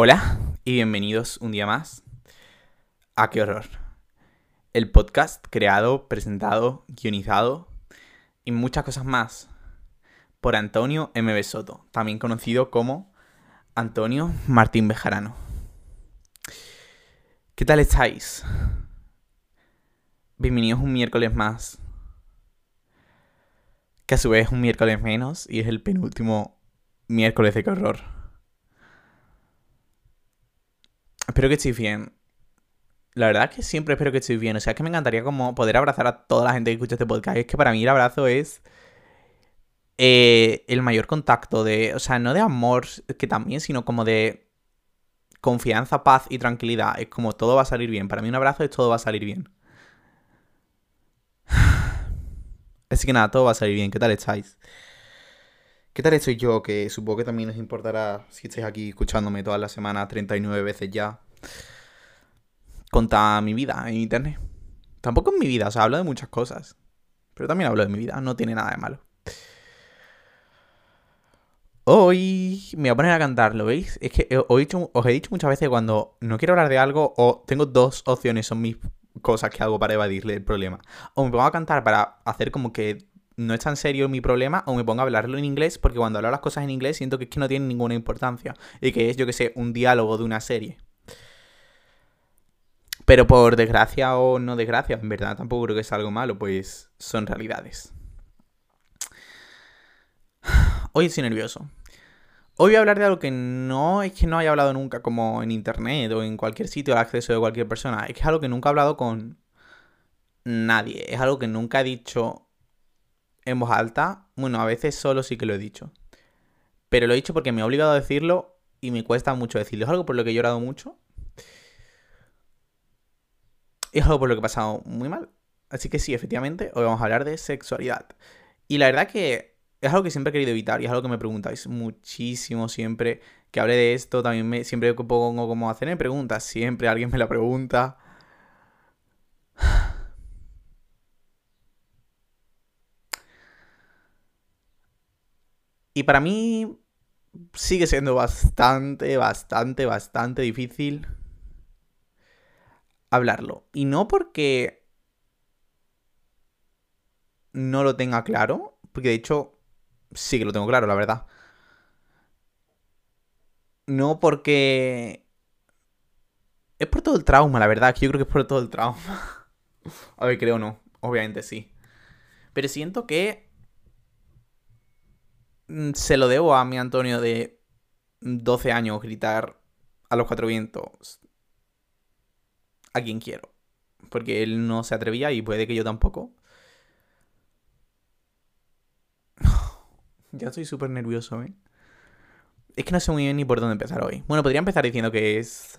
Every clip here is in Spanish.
Hola y bienvenidos un día más a Qué Horror. El podcast creado, presentado, guionizado y muchas cosas más por Antonio M. Soto, también conocido como Antonio Martín Bejarano. ¿Qué tal estáis? Bienvenidos un miércoles más. Que a su vez es un miércoles menos y es el penúltimo miércoles de Qué Horror. Espero que estéis bien. La verdad es que siempre espero que estéis bien. O sea, es que me encantaría como poder abrazar a toda la gente que escucha este podcast. Es que para mí el abrazo es eh, el mayor contacto de, o sea, no de amor, que también, sino como de confianza, paz y tranquilidad. Es como todo va a salir bien. Para mí un abrazo es todo va a salir bien. Así que nada, todo va a salir bien. ¿Qué tal estáis? ¿Qué tal estoy yo? Que supongo que también os importará si estáis aquí escuchándome toda la semana 39 veces ya. Conta mi vida en internet. Tampoco en mi vida, o sea, hablo de muchas cosas. Pero también hablo de mi vida, no tiene nada de malo. Hoy me voy a poner a cantar, ¿lo veis? Es que os he dicho, os he dicho muchas veces cuando no quiero hablar de algo o tengo dos opciones, son mis cosas que hago para evadirle el problema. O me pongo a cantar para hacer como que no es tan serio mi problema o me pongo a hablarlo en inglés porque cuando hablo las cosas en inglés siento que es que no tienen ninguna importancia y que es, yo que sé, un diálogo de una serie. Pero por desgracia o no desgracia, en verdad tampoco creo que es algo malo, pues son realidades. Hoy estoy nervioso. Hoy voy a hablar de algo que no es que no haya hablado nunca como en internet o en cualquier sitio al acceso de cualquier persona. Es que es algo que nunca he hablado con nadie. Es algo que nunca he dicho en voz alta, bueno, a veces solo sí que lo he dicho. Pero lo he dicho porque me he obligado a decirlo y me cuesta mucho decirlo. Es algo por lo que he llorado mucho. Es algo por lo que he pasado muy mal. Así que sí, efectivamente, hoy vamos a hablar de sexualidad. Y la verdad que es algo que siempre he querido evitar y es algo que me preguntáis muchísimo siempre que hable de esto. También me, siempre pongo como hacerme preguntas, siempre alguien me la pregunta. Y para mí sigue siendo bastante, bastante, bastante difícil hablarlo. Y no porque no lo tenga claro, porque de hecho sí que lo tengo claro, la verdad. No porque... Es por todo el trauma, la verdad, que yo creo que es por todo el trauma. A ver, creo no, obviamente sí. Pero siento que se lo debo a mi Antonio de 12 años gritar a los cuatro vientos a quien quiero. Porque él no se atrevía y puede que yo tampoco. ya estoy súper nervioso, ¿eh? Es que no sé muy bien ni por dónde empezar hoy. Bueno, podría empezar diciendo que es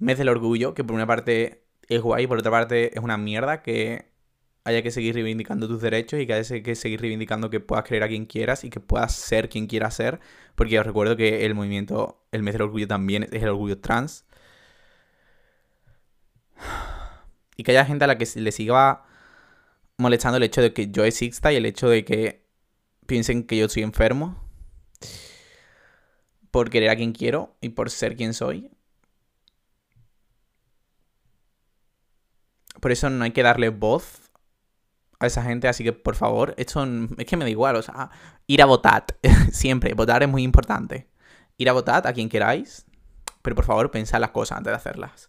mes del orgullo, que por una parte es guay, por otra parte es una mierda, que haya que seguir reivindicando tus derechos y que haya que seguir reivindicando que puedas creer a quien quieras y que puedas ser quien quieras ser. Porque os recuerdo que el movimiento, el mes del orgullo también es el orgullo trans. Y que haya gente a la que le siga molestando el hecho de que yo exista y el hecho de que piensen que yo soy enfermo. Por querer a quien quiero y por ser quien soy. Por eso no hay que darle voz a esa gente, así que por favor, esto es que me da igual, o sea, ir a votar, siempre, votar es muy importante. Ir a votar a quien queráis, pero por favor pensad las cosas antes de hacerlas.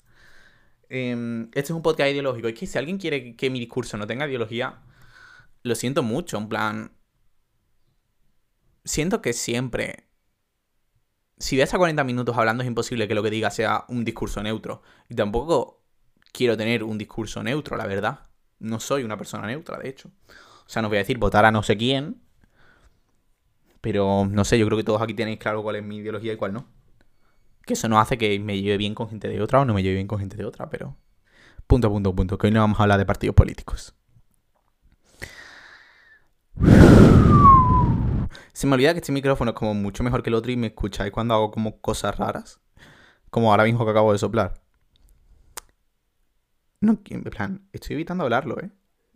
Em, este es un podcast ideológico, es que si alguien quiere que mi discurso no tenga ideología, lo siento mucho, en plan... Siento que siempre... Si ves a 40 minutos hablando es imposible que lo que diga sea un discurso neutro. Y tampoco quiero tener un discurso neutro, la verdad. No soy una persona neutra, de hecho. O sea, no voy a decir votar a no sé quién. Pero no sé, yo creo que todos aquí tenéis claro cuál es mi ideología y cuál no. Que eso no hace que me lleve bien con gente de otra o no me lleve bien con gente de otra, pero. Punto, punto, punto. Que hoy no vamos a hablar de partidos políticos. Se me olvida que este micrófono es como mucho mejor que el otro y me escucháis cuando hago como cosas raras. Como ahora mismo que acabo de soplar. No, en plan, estoy evitando hablarlo, ¿eh?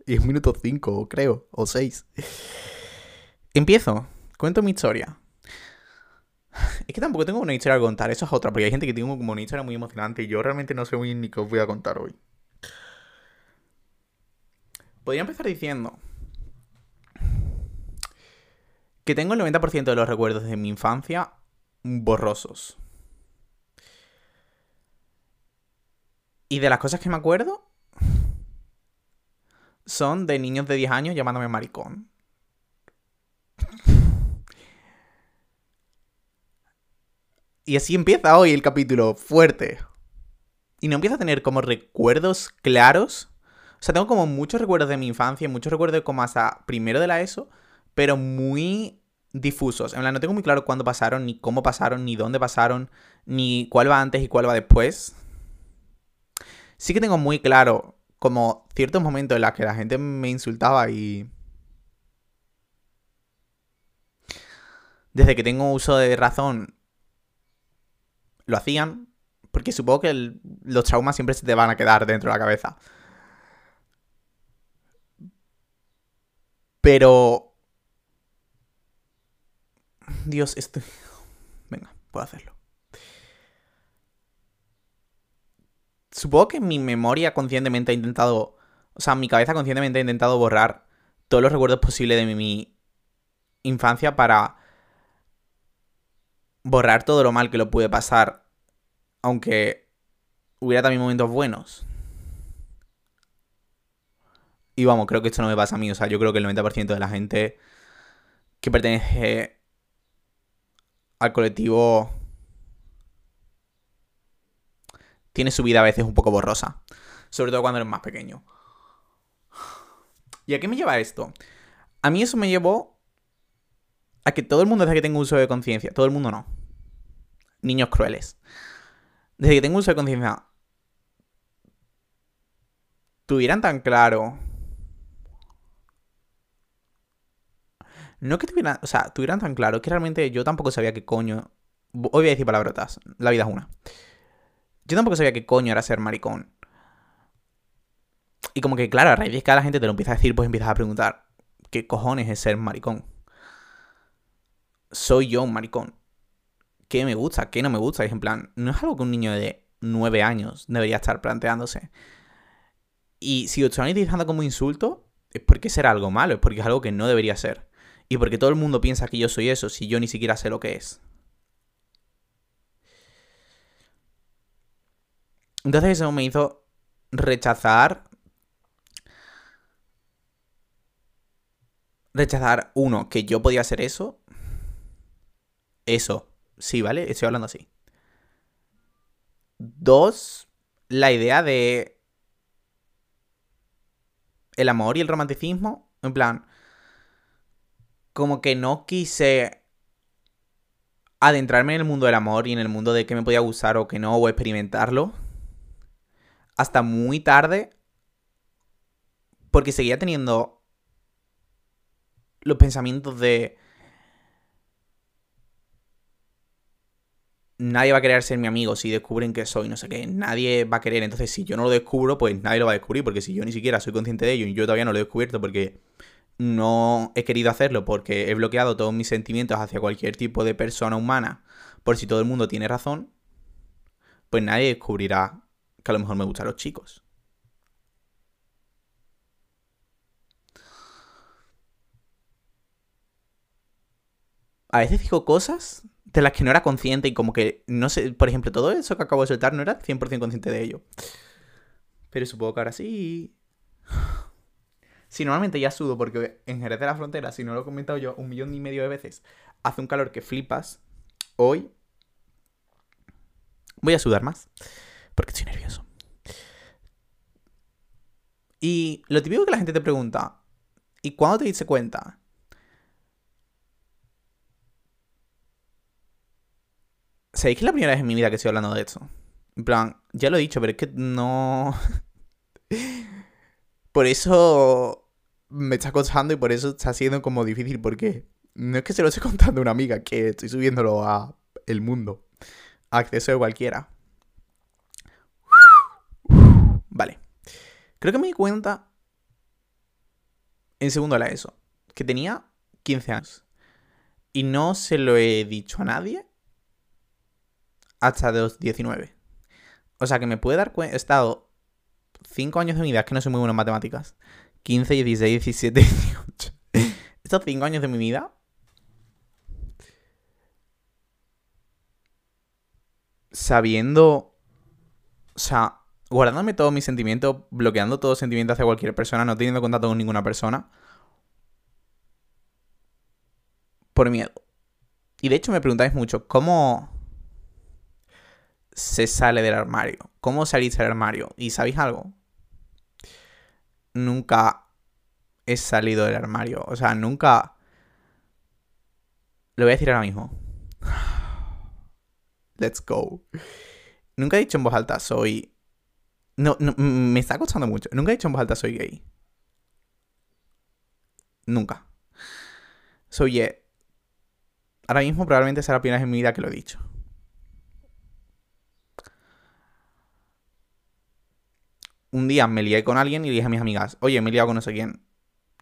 Y es minuto 5, creo, o 6. Empiezo. Cuento mi historia. Es que tampoco tengo una historia a contar, eso es otra, porque hay gente que tiene como una historia muy emocionante y yo realmente no sé muy ni qué os voy a contar hoy. Podría empezar diciendo que tengo el 90% de los recuerdos de mi infancia borrosos. Y de las cosas que me acuerdo son de niños de 10 años llamándome maricón. Y así empieza hoy el capítulo, fuerte. Y no empieza a tener como recuerdos claros. O sea, tengo como muchos recuerdos de mi infancia, muchos recuerdos como hasta primero de la ESO, pero muy difusos. En plan, no tengo muy claro cuándo pasaron, ni cómo pasaron, ni dónde pasaron, ni cuál va antes y cuál va después. Sí que tengo muy claro como ciertos momentos en los que la gente me insultaba y... Desde que tengo uso de razón, lo hacían, porque supongo que los traumas siempre se te van a quedar dentro de la cabeza. Pero... Dios, estoy... Venga, puedo hacerlo. Supongo que mi memoria conscientemente ha intentado... O sea, mi cabeza conscientemente ha intentado borrar todos los recuerdos posibles de mi infancia para borrar todo lo mal que lo pude pasar, aunque hubiera también momentos buenos. Y vamos, creo que esto no me pasa a mí, o sea, yo creo que el 90% de la gente que pertenece al colectivo tiene su vida a veces un poco borrosa, sobre todo cuando eres más pequeño. ¿Y a qué me lleva esto? A mí eso me llevó a que todo el mundo desde que tengo uso de conciencia, todo el mundo no, niños crueles. Desde que tengo uso de conciencia, tuvieran tan claro. No que tuvieran, o sea, tuvieran tan claro que realmente yo tampoco sabía qué coño. Hoy voy a decir palabrotas, la vida es una. Yo tampoco sabía qué coño era ser maricón. Y como que, claro, a raíz de que la gente te lo empieza a decir, pues empiezas a preguntar, ¿qué cojones es ser maricón? Soy yo un maricón qué me gusta, qué no me gusta. es en plan, no es algo que un niño de 9 años debería estar planteándose. Y si lo están utilizando como insulto, es porque será algo malo, es porque es algo que no debería ser. Y porque todo el mundo piensa que yo soy eso, si yo ni siquiera sé lo que es. Entonces eso me hizo rechazar. Rechazar, uno, que yo podía hacer eso. Eso, Sí, ¿vale? Estoy hablando así. Dos, la idea de el amor y el romanticismo. En plan, como que no quise adentrarme en el mundo del amor y en el mundo de qué me podía gustar o que no, o experimentarlo. Hasta muy tarde. Porque seguía teniendo los pensamientos de nadie va a querer ser mi amigo si descubren que soy no sé qué. Nadie va a querer. Entonces, si yo no lo descubro, pues nadie lo va a descubrir. Porque si yo ni siquiera soy consciente de ello y yo todavía no lo he descubierto porque no he querido hacerlo, porque he bloqueado todos mis sentimientos hacia cualquier tipo de persona humana, por si todo el mundo tiene razón, pues nadie descubrirá que a lo mejor me gustan los chicos. A veces digo cosas de las que no era consciente y como que, no sé, por ejemplo, todo eso que acabo de soltar no era 100% consciente de ello. Pero supongo que ahora sí. Sí, normalmente ya sudo porque en Jerez de la Frontera, si no lo he comentado yo un millón y medio de veces, hace un calor que flipas. Hoy voy a sudar más porque estoy nervioso. Y lo típico que la gente te pregunta, ¿y cuándo te diste cuenta? ¿Sabéis que es la primera vez en mi vida que estoy hablando de esto? En plan, ya lo he dicho, pero es que no. por eso me está costando y por eso está siendo como difícil, porque no es que se lo esté contando a una amiga, que estoy subiéndolo a el mundo. acceso de cualquiera. Vale. Creo que me di cuenta en segundo de la ESO que tenía 15 años. Y no se lo he dicho a nadie hasta los 19. O sea que me puede dar cuenta. He estado 5 años de mi vida, es que no soy muy bueno en matemáticas. 15, 16, 17, 18. Estos 5 años de mi vida. Sabiendo. O sea, guardándome todos mis sentimientos, bloqueando todo sentimiento hacia cualquier persona, no teniendo contacto con ninguna persona. Por miedo. Y de hecho me preguntáis mucho, ¿cómo se sale del armario? ¿Cómo salís del armario? ¿Y sabéis algo? Nunca he salido del armario. O sea, nunca... Lo voy a decir ahora mismo. Let's go. Nunca he dicho en voz alta, soy no, no, me está costando mucho. Nunca he dicho en voz alta soy gay. Nunca. Soy eh, Ahora mismo probablemente será la primera vez en mi vida que lo he dicho. Un día me lié con alguien y dije a mis amigas, oye, me he liado con no sé quién.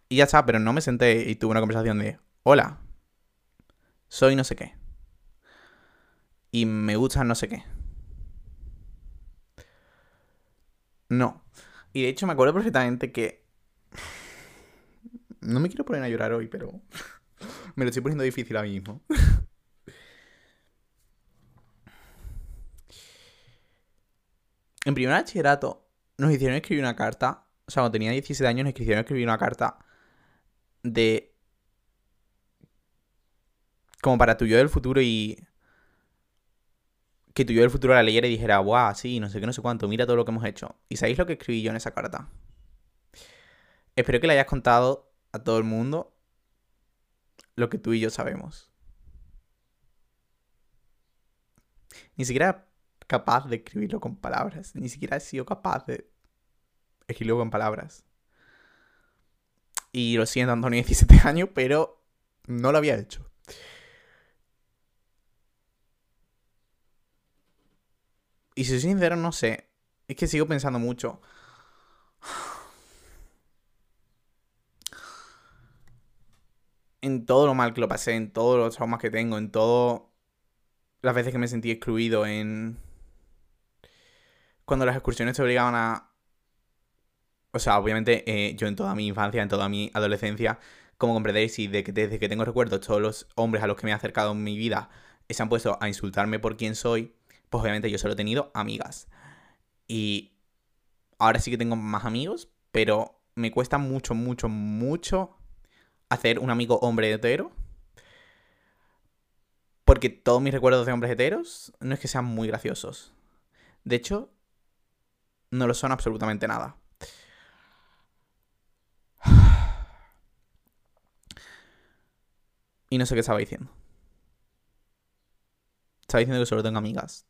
Y ya está, pero no me senté y tuve una conversación de, hola, soy no sé qué. Y me gusta no sé qué. No. Y de hecho me acuerdo perfectamente que... No me quiero poner a llorar hoy, pero... me lo estoy poniendo difícil ahora mismo. en primer bachillerato nos hicieron escribir una carta. O sea, cuando tenía 17 años nos hicieron escribir una carta de... Como para tu yo del futuro y que tu yo del futuro la leyera y dijera, guau, sí, no sé qué, no sé cuánto, mira todo lo que hemos hecho. ¿Y sabéis lo que escribí yo en esa carta? Espero que le hayas contado a todo el mundo lo que tú y yo sabemos. Ni siquiera capaz de escribirlo con palabras. Ni siquiera he sido capaz de escribirlo con palabras. Y lo siento, Antonio, 17 años, pero no lo había hecho. Y si soy sincero, no sé. Es que sigo pensando mucho. En todo lo mal que lo pasé, en todos los traumas que tengo, en todo. Las veces que me sentí excluido, en. Cuando las excursiones te obligaban a. O sea, obviamente, eh, yo en toda mi infancia, en toda mi adolescencia, como comprenderéis, y de que, desde que tengo recuerdos, todos los hombres a los que me he acercado en mi vida se han puesto a insultarme por quién soy pues obviamente yo solo he tenido amigas. Y ahora sí que tengo más amigos, pero me cuesta mucho, mucho, mucho hacer un amigo hombre hetero. Porque todos mis recuerdos de hombres heteros no es que sean muy graciosos. De hecho, no lo son absolutamente nada. Y no sé qué estaba diciendo. Estaba diciendo que solo tengo amigas.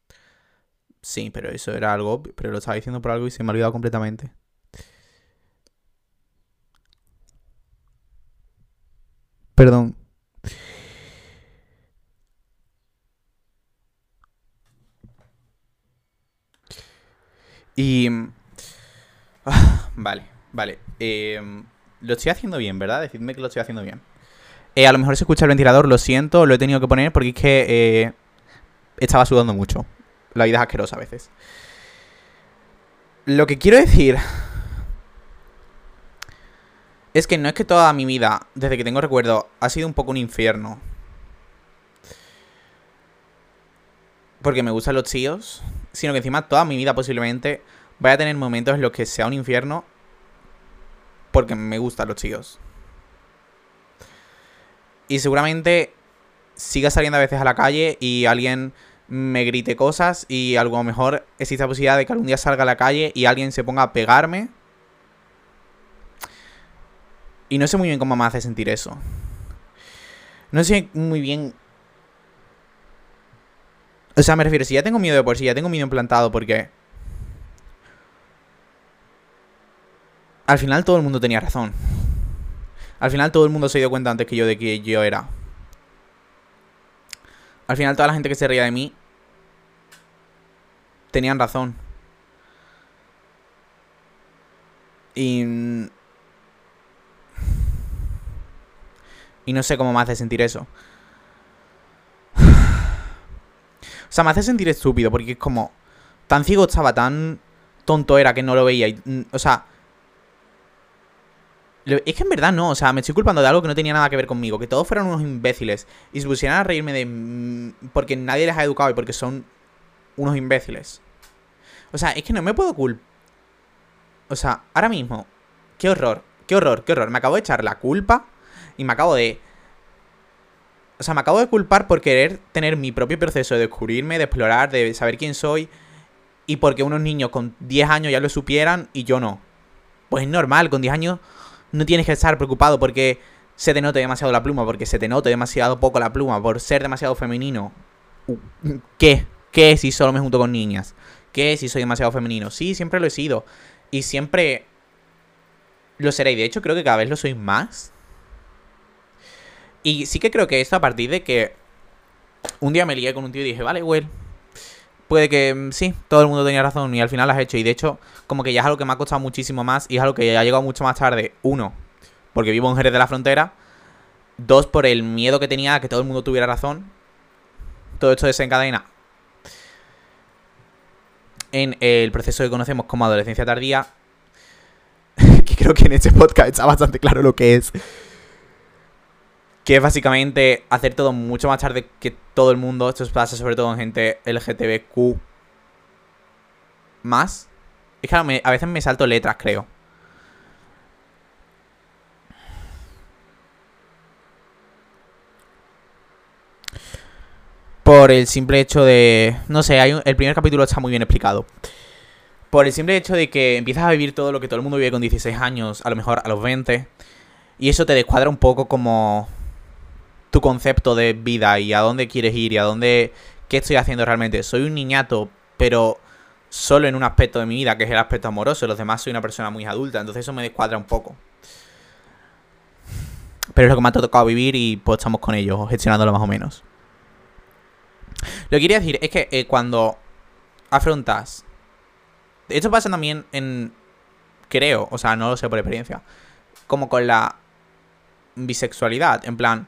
Sí, pero eso era algo pero lo estaba diciendo por algo y se me ha olvidado completamente. Perdón. Y... Vale, vale. Em, lo estoy haciendo bien, ¿verdad? Decidme que lo estoy haciendo bien. Eh, a lo mejor se escucha el ventilador, lo siento, lo he tenido que poner porque es que eh, estaba sudando mucho. La vida es asquerosa a veces. Lo que quiero decir es que no es que toda mi vida, desde que tengo recuerdo, ha sido un poco un infierno. Porque me gustan los tíos, sino que encima toda mi vida posiblemente vaya a tener momentos en los que sea un infierno porque me gustan los tíos. Y seguramente siga saliendo a veces a la calle y alguien me grite cosas y a lo mejor existe la posibilidad de que algún día salga a la calle y alguien se ponga a pegarme. Y no sé muy bien cómo me hace sentir eso. No sé muy bien... O sea, me refiero, si ya tengo miedo de por sí, ya tengo miedo implantado porque... Al final todo el mundo tenía razón. Al final todo el mundo se dio cuenta antes que yo de que yo era. Al final toda la gente que se reía de mí tenían razón. Y... Y no sé cómo me hace sentir eso. sea, me hace sentir estúpido porque es como. Tan ciego estaba, tan tonto era que no lo veía. Y, o sea. Es que en verdad no, o sea, me estoy culpando de algo que no tenía nada que ver conmigo. Que todos fueran unos imbéciles. Y se pusieran a reírme de. Porque nadie les ha educado y porque son unos imbéciles. O sea, es que no me puedo culpar. O sea, ahora mismo. Qué horror, qué horror, qué horror. Me acabo de echar la culpa y me acabo de. O sea, me acabo de culpar por querer tener mi propio proceso de descubrirme, de explorar, de saber quién soy. Y porque unos niños con 10 años ya lo supieran y yo no. Pues es normal, con 10 años no tienes que estar preocupado porque se te note demasiado la pluma, porque se te note demasiado poco la pluma, por ser demasiado femenino. ¿Qué? ¿Qué si solo me junto con niñas? ¿Qué si soy demasiado femenino? Sí, siempre lo he sido. Y siempre lo seré. Y de hecho creo que cada vez lo soy más. Y sí que creo que esto a partir de que un día me lié con un tío y dije, vale, Well, puede que mm, sí, todo el mundo tenía razón y al final lo has hecho. Y de hecho, como que ya es algo que me ha costado muchísimo más y es algo que ha llegado mucho más tarde. Uno, porque vivo en Jerez de la Frontera. Dos, por el miedo que tenía a que todo el mundo tuviera razón. Todo esto desencadena en el proceso que conocemos como adolescencia tardía. que creo que en este podcast está bastante claro lo que es. Que es básicamente hacer todo mucho más tarde que todo el mundo. Esto pasa sobre todo en gente LGTBQ. Más. Es que a, veces me salto letras, creo. Por el simple hecho de. No sé, el primer capítulo está muy bien explicado. Por el simple hecho de que empiezas a vivir todo lo que todo el mundo vive con 16 años, a lo mejor a los 20. Y eso te descuadra un poco como tu concepto de vida y a dónde quieres ir y a dónde. ¿Qué estoy haciendo realmente? Soy un niñato, pero solo en un aspecto de mi vida, que es el aspecto amoroso. Los demás soy una persona muy adulta, entonces eso me descuadra un poco. Pero es lo que me ha tocado vivir y pues estamos con ellos, gestionándolo más o menos. Lo que quería decir es que eh, cuando afrontas. Esto pasa también en. Creo, o sea, no lo sé por experiencia. Como con la bisexualidad. En plan.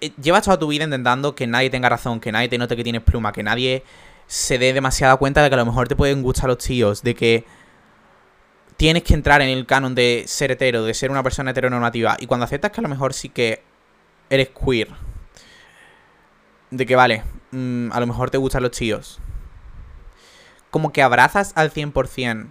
Eh, Llevas toda tu vida intentando que nadie tenga razón, que nadie te note que tienes pluma, que nadie se dé demasiada cuenta de que a lo mejor te pueden gustar los tíos, de que tienes que entrar en el canon de ser hetero, de ser una persona heteronormativa. Y cuando aceptas que a lo mejor sí que eres queer, de que vale, mm, a lo mejor te gustan los tíos. Como que abrazas al 100%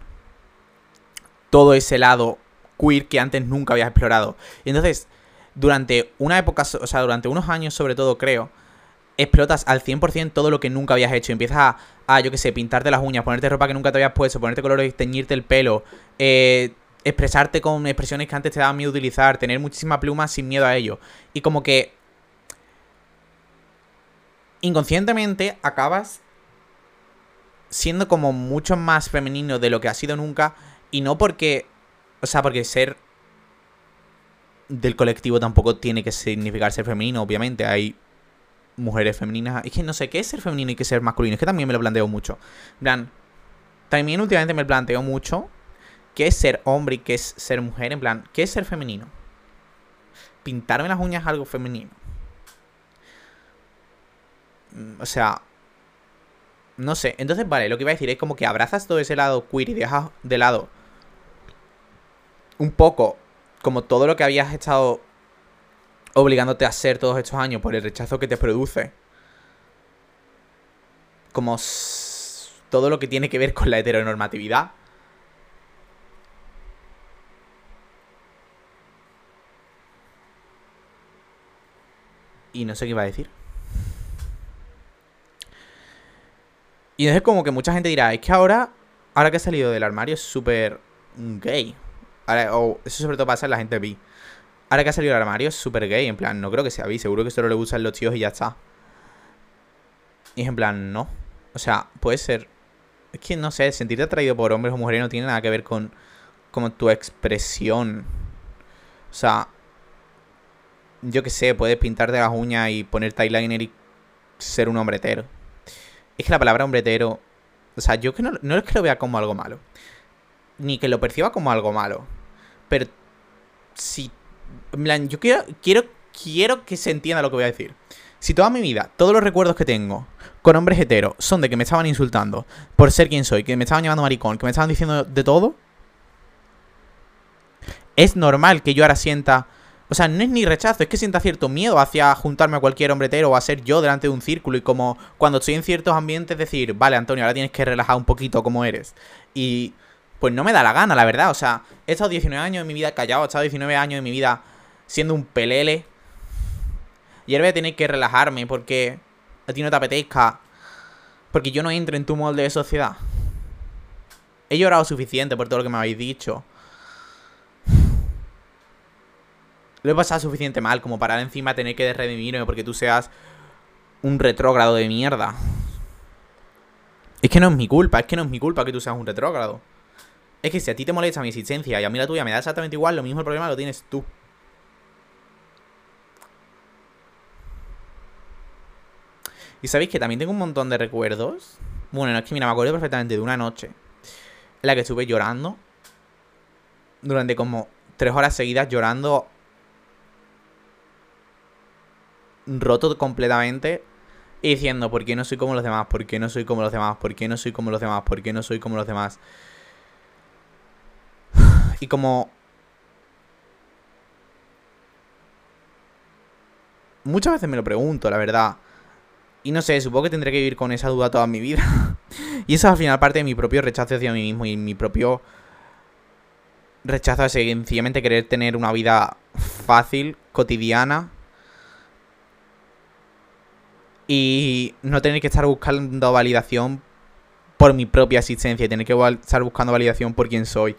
todo ese lado queer que antes nunca habías explorado. Y entonces, durante una época, o sea, durante unos años sobre todo, creo, explotas al 100% todo lo que nunca habías hecho. Empiezas a, a, yo qué sé, pintarte las uñas, ponerte ropa que nunca te habías puesto, ponerte colores, teñirte el pelo, eh, expresarte con expresiones que antes te daban miedo utilizar, tener muchísima pluma sin miedo a ello. Y como que inconscientemente acabas siendo como mucho más femenino de lo que has sido nunca y no porque, o sea, porque ser del colectivo tampoco tiene que significar ser femenino, obviamente, hay mujeres femeninas, es que no sé qué es ser femenino y qué es ser masculino, es que también me lo planteo mucho. Plan, también últimamente me planteo mucho qué es ser hombre y qué es ser mujer, en plan, qué es ser femenino. Pintarme las uñas es algo femenino. Mm, O sea, no sé. Entonces, vale, lo que iba a decir es como que abrazas todo ese lado queer y dejas de lado un poco como todo lo que habías estado obligándote a hacer todos estos años por el rechazo que te produce. Como todo lo que tiene que ver con la heteronormatividad. Y no sé qué iba a decir. Y entonces como que mucha gente dirá, es que ahora, ahora que ha salido del armario es súper gay. Eso sobre todo pasa en la gente bi. Ahora que ha salido del armario es súper gay, en plan, no creo que sea bi, seguro que solo le gustan los tíos y ya está. Y es en plan, no. O sea, puede ser... Es que no sé, sentirte atraído por hombres o mujeres no tiene nada que ver con como tu expresión. O sea, yo qué sé, puedes pintarte las uñas y poner eyeliner y ser un hombre hetero. Es que la palabra hombre hetero, o sea, yo que no, no es que lo vea como algo malo, ni que lo perciba como algo malo, pero si, yo quiero, quiero, quiero que se entienda lo que voy a decir. Si toda mi vida, todos los recuerdos que tengo con hombres heteros son de que me estaban insultando por ser quien soy, que me estaban llamando maricón, que me estaban diciendo de todo, es normal que yo ahora sienta... O sea, no es ni rechazo, es que sienta cierto miedo hacia juntarme a cualquier hombre hetero o a ser yo delante de un círculo y como cuando estoy en ciertos ambientes decir, vale, Antonio, ahora tienes que relajar un poquito como eres. Y pues no me da la gana, la verdad. O sea, he estado 19 años de mi vida callado, he estado 19 años de mi vida siendo un pelele. Y ahora voy a tener que relajarme porque a ti no te apetezca. Porque yo no entro en tu molde de sociedad. He llorado suficiente por todo lo que me habéis dicho. Lo he pasado suficiente mal como para encima tener que redimirme porque tú seas un retrógrado de mierda. Es que no es mi culpa, es que no es mi culpa que tú seas un retrógrado. Es que si a ti te molesta mi existencia y a mí la tuya me da exactamente igual, lo mismo el problema lo tienes tú. Y sabéis que también tengo un montón de recuerdos. Bueno, no es que mira, me acuerdo perfectamente de una noche en la que estuve llorando. Durante como tres horas seguidas llorando roto completamente y diciendo, ¿por qué no soy como los demás? ¿Por qué no soy como los demás? ¿Por qué no soy como los demás? ¿Por qué no soy como los demás? Y como... Muchas veces me lo pregunto, la verdad. Y no sé, supongo que tendré que vivir con esa duda toda mi vida. y eso es al final parte de mi propio rechazo hacia mí mismo y mi propio rechazo a sencillamente querer tener una vida fácil, cotidiana y no tener que estar buscando validación por mi propia existencia y tener que estar buscando validación por quién soy.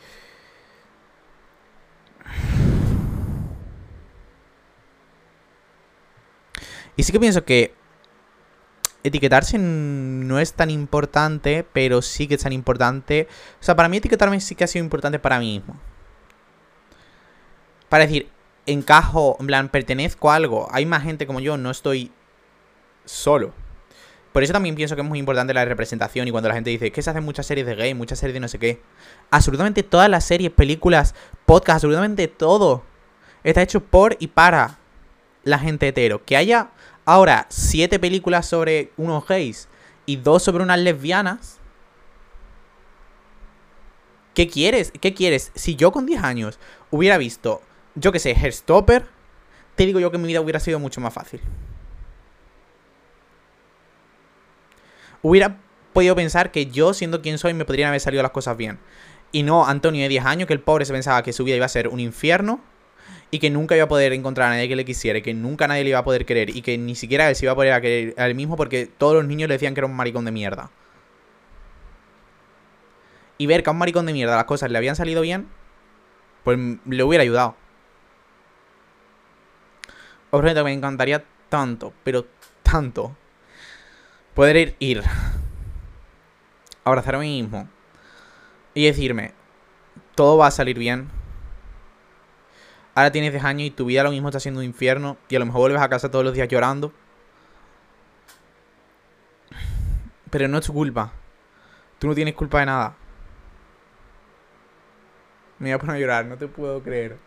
Y sí que pienso que etiquetarse no es tan importante, pero sí que es tan importante. O sea, para mí etiquetarme sí que ha sido importante para mí mismo. Para decir, encajo, en plan, pertenezco a algo. Hay más gente como yo, no estoy solo. Por eso también pienso que es muy importante la representación y cuando la gente dice que se hacen muchas series de gay, muchas series de no sé qué. Absolutamente todas las series, películas, podcasts, absolutamente todo está hecho por y para la gente hetero. Que haya ahora siete películas sobre unos gays y dos sobre unas lesbianas. ¿Qué quieres? ¿Qué quieres? Si yo con 10 años hubiera visto, yo que sé, Herstopper, te digo yo que mi vida hubiera sido mucho más fácil. hubiera podido pensar que yo, siendo quien soy, me podrían haber salido las cosas bien. Y no Antonio de 10 años, que el pobre se pensaba que su vida iba a ser un infierno y que nunca iba a poder encontrar a nadie que le quisiera, que nunca nadie le iba a poder querer y que ni siquiera él se iba a poder querer a él mismo porque todos los niños le decían que era un maricón de mierda. Y ver que a un maricón de mierda las cosas le habían salido bien, pues le hubiera ayudado. Que me encantaría tanto, pero tanto, poder ir, abrazar a mí mismo y decirme, todo va a salir bien. Ahora tienes 10 años y tu vida lo mismo está siendo un infierno y a lo mejor vuelves a casa todos los días llorando. Pero no es tu culpa. Tú no tienes culpa de nada. Me voy a poner a llorar, no te puedo creer.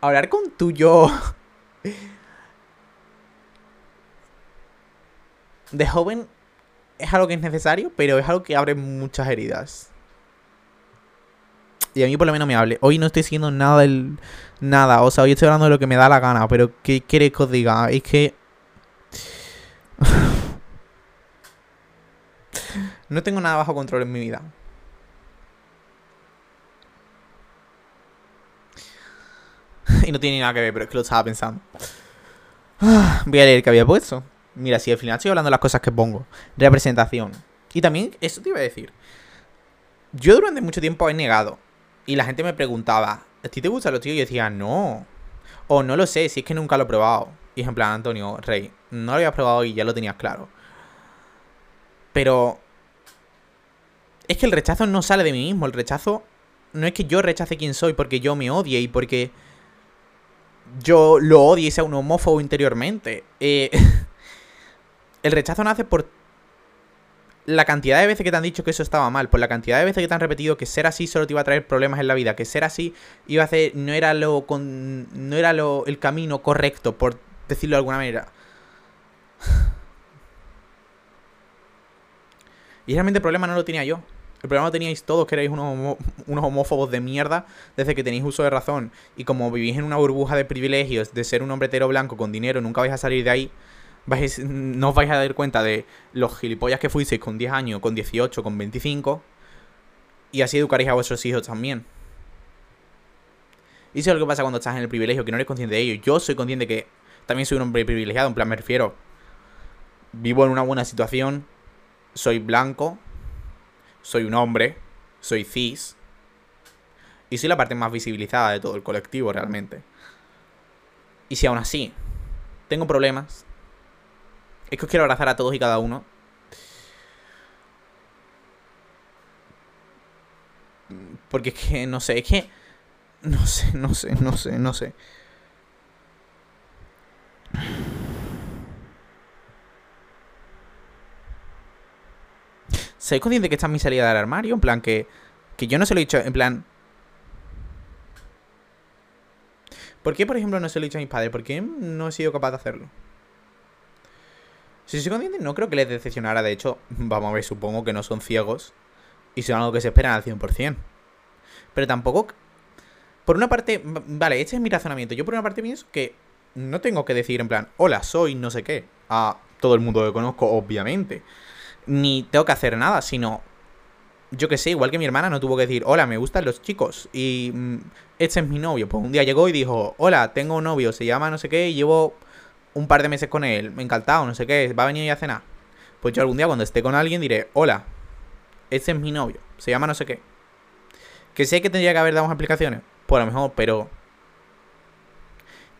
Hablar con tu yo de joven es algo que es necesario, pero es algo que abre muchas heridas. Y a mí por lo menos me hable. Hoy no estoy siguiendo nada del... Nada, o sea, hoy estoy hablando de lo que me da la gana, pero ¿qué queréis que os diga? Es que... no tengo nada bajo control en mi vida. y no tiene nada que ver, pero es que lo estaba pensando. Voy a leer que había puesto. Mira, si al final estoy hablando de las cosas que pongo. Representación. Y también, eso te iba a decir. Yo durante mucho tiempo he negado. Y la gente me preguntaba, ¿a ti te gustan los tíos? Y yo decía, no. O no lo sé, si es que nunca lo he probado. Y es en plan, Antonio, Rey, no lo habías probado y ya lo tenías claro. Pero... Es que el rechazo no sale de mí mismo. El rechazo no es que yo rechace quién soy porque yo me odie y porque yo lo odie y sea un homófobo interiormente. Eh... El rechazo nace por la cantidad de veces que te han dicho que eso estaba mal, por la cantidad de veces que te han repetido que ser así solo te iba a traer problemas en la vida, que ser así iba a hacer no era lo con, no era lo el camino correcto, por decirlo de alguna manera. Y realmente el problema no lo tenía yo. El problema lo teníais todos, que erais unos, unos homófobos de mierda desde que tenéis uso de razón. Y como vivís en una burbuja de privilegios de ser un hombre hetero blanco con dinero, nunca vais a salir de ahí no os vais a dar cuenta de los gilipollas que fuisteis con 10 años, con 18, con 25. Y así educaréis a vuestros hijos también. Y eso es lo que pasa cuando estás en el privilegio, que no eres consciente de ello. Yo soy consciente que también soy un hombre privilegiado, en plan me refiero. Vivo en una buena situación, soy blanco, soy un hombre, soy cis. Y soy la parte más visibilizada de todo el colectivo realmente. Y si aún así tengo problemas, es que os quiero abrazar a todos y cada uno. Porque es que, no sé, es que... No sé, no sé, no sé, no sé. ¿Sois consciente que esta es mi salida del armario? En plan, que, que yo no se lo he dicho, en plan... ¿Por qué, por ejemplo, no se lo he dicho a mis padres? ¿Por qué no he sido capaz de hacerlo? Si soy consciente, no creo que les decepcionara. De hecho, vamos a ver, supongo que no son ciegos. Y son algo que se esperan al 100%. Pero tampoco... Por una parte, vale, este es mi razonamiento. Yo por una parte pienso que no tengo que decir en plan, hola, soy no sé qué, a todo el mundo que conozco, obviamente ni tengo que hacer nada, sino yo que sé, igual que mi hermana no tuvo que decir, hola, me gustan los chicos y mm, este es mi novio. Pues un día llegó y dijo, hola, tengo un novio, se llama no sé qué y llevo un par de meses con él, me encantado, no sé qué, va a venir a cenar. Pues yo algún día cuando esté con alguien diré, hola, este es mi novio, se llama no sé qué. Que sé que tendría que haber dado más explicaciones, pues a lo mejor, pero...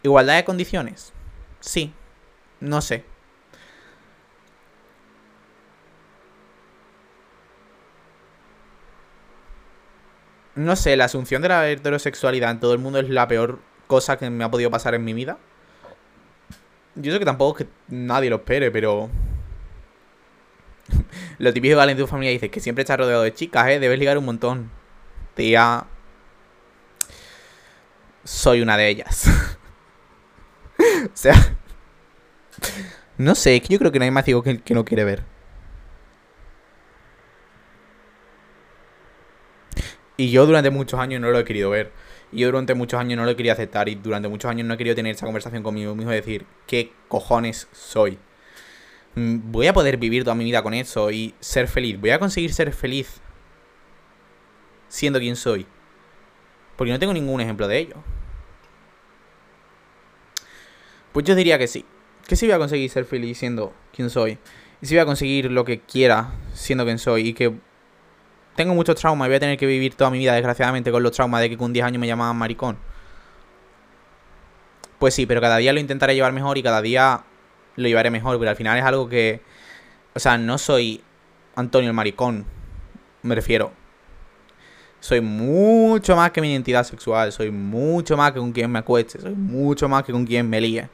Igualdad de condiciones, sí, no sé. no sé, la asunción de la heterosexualidad en todo el mundo es la peor cosa que me ha podido pasar en mi vida. Yo sé que tampoco es que nadie lo espere, pero... lo típico que alguien de tu familia dice que siempre estás rodeado de chicas, ¿eh? Debes ligar un montón. Tía... Soy una de ellas. o sea... No sé, es que yo creo que no hay más ciego que, que no quiere ver. Y yo durante muchos años no lo he querido ver. Y yo durante muchos años no lo querido aceptar. Y durante muchos años no he querido tener esa conversación conmigo mismo y decir, ¿qué cojones soy? Mm, voy a poder vivir toda mi vida con eso y ser feliz. Voy a conseguir ser feliz siendo quien soy. Porque no tengo ningún ejemplo de ello. Pues yo diría que sí. Que sí voy a conseguir ser feliz siendo quien soy. Y sí voy a conseguir lo que quiera siendo quien soy. Y que tengo muchos traumas y voy a tener que vivir toda mi vida, desgraciadamente, con los traumas de que con 10 años me llamaban maricón. Pues sí, pero cada día lo intentaré llevar mejor y cada día lo llevaré mejor, pero al final es algo que... O sea, no soy Antonio el maricón, me refiero. Soy mucho más que mi identidad sexual, soy mucho más que con quien me acueste, soy mucho más que con quien me líe.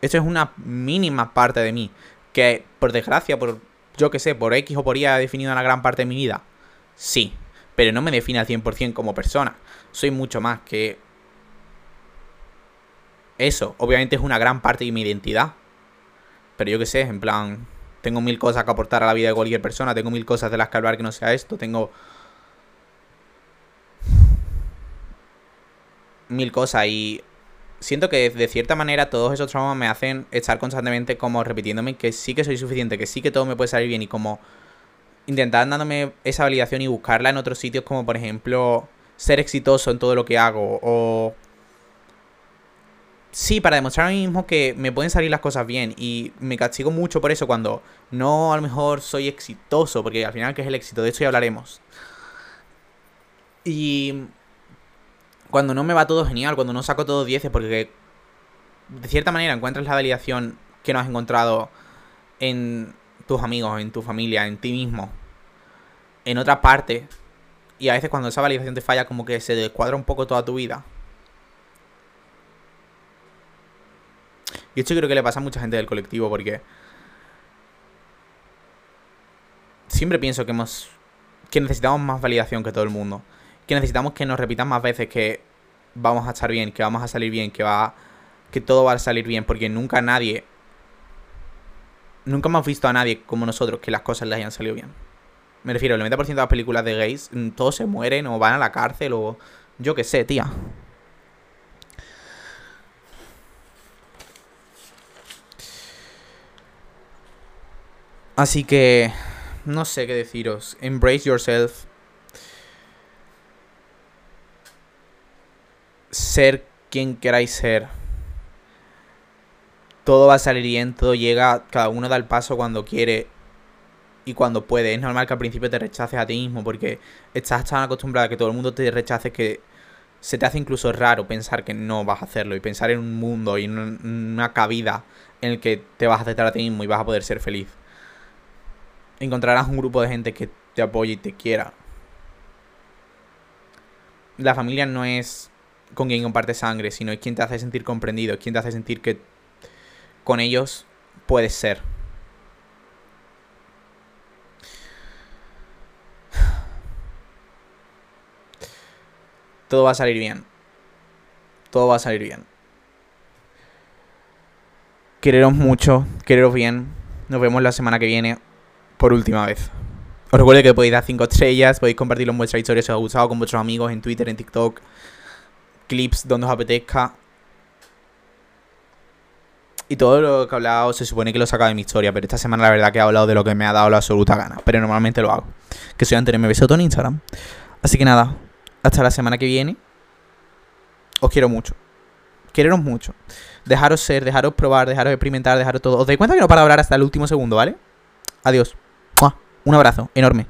Eso es una mínima parte de mí, que por desgracia, por yo que sé, por X o por Y ha definido una gran parte de mi vida. Sí, pero no me define al 100% como persona. Soy mucho más que eso. Obviamente es una gran parte de mi identidad. Pero yo que sé, en plan, tengo mil cosas que aportar a la vida de cualquier persona, tengo mil cosas de las que hablar que no sea esto, tengo mil cosas y siento que de cierta manera todos esos traumas me hacen estar constantemente como repitiéndome que sí que soy suficiente, que sí que todo me puede salir bien y como intentar dándome esa validación y buscarla en otros sitios como por ejemplo ser exitoso en todo lo que hago o sí, para demostrar a mí mismo que me pueden salir las cosas bien y me castigo mucho por eso cuando no a lo mejor soy exitoso, porque al final que es el éxito, de eso ya hablaremos. Y cuando no me va todo genial, cuando no saco todo 10, porque de cierta manera encuentras la validación que no has encontrado en tus amigos, en tu familia, en ti mismo, en otra parte. Y a veces cuando esa validación te falla, como que se descuadra un poco toda tu vida. Y esto creo que le pasa a mucha gente del colectivo porque siempre pienso que hemos que necesitamos más validación que todo el mundo que necesitamos que nos repitan más veces que vamos a estar bien, que vamos a salir bien, que va que todo va a salir bien, porque nunca nadie nunca hemos visto a nadie como nosotros que las cosas le hayan salido bien. Me refiero, el 90% de las películas de gays, mm, todos se mueren o van a la cárcel o yo qué sé, tía. Así que no sé qué deciros. Embrace yourself. Ser quien queráis ser. Todo va a salir bien, todo llega, cada uno da el paso cuando quiere y cuando puede. Es normal que al principio te rechaces a ti mismo porque estás tan acostumbrado a que todo el mundo te rechace que se te hace incluso raro pensar que no vas a hacerlo y pensar en un mundo y en una cabida en el que te vas a aceptar a ti mismo y vas a poder ser feliz encontrarás un grupo de gente que te apoye y te quiera. La familia no es con quien comparte sangre, sino es quien te hace sentir comprendido, es quien te hace sentir que con ellos puedes ser. Todo va a salir bien. Todo va a salir bien. Quereros mucho, quereros bien. Nos vemos la semana que viene por última vez. Os recuerdo que podéis dar 5 estrellas, podéis compartirlo en vuestra historia si os ha gustado con vuestros amigos en Twitter, en TikTok, clips donde os apetezca. Y todo lo que he hablado se supone que lo he sacado de mi historia, pero esta semana la verdad que he hablado de lo que me ha dado la absoluta gana. Pero normalmente lo hago. Que soy Antonio Me Besoto en Instagram. Así que nada, hasta la semana que viene. Os quiero mucho. Quereros mucho. Dejaros ser, dejaros probar, dejaros experimentar, dejaros todo. Os dais cuenta que no para hablar hasta el último segundo, ¿vale? Adiós. Un abrazo enorme.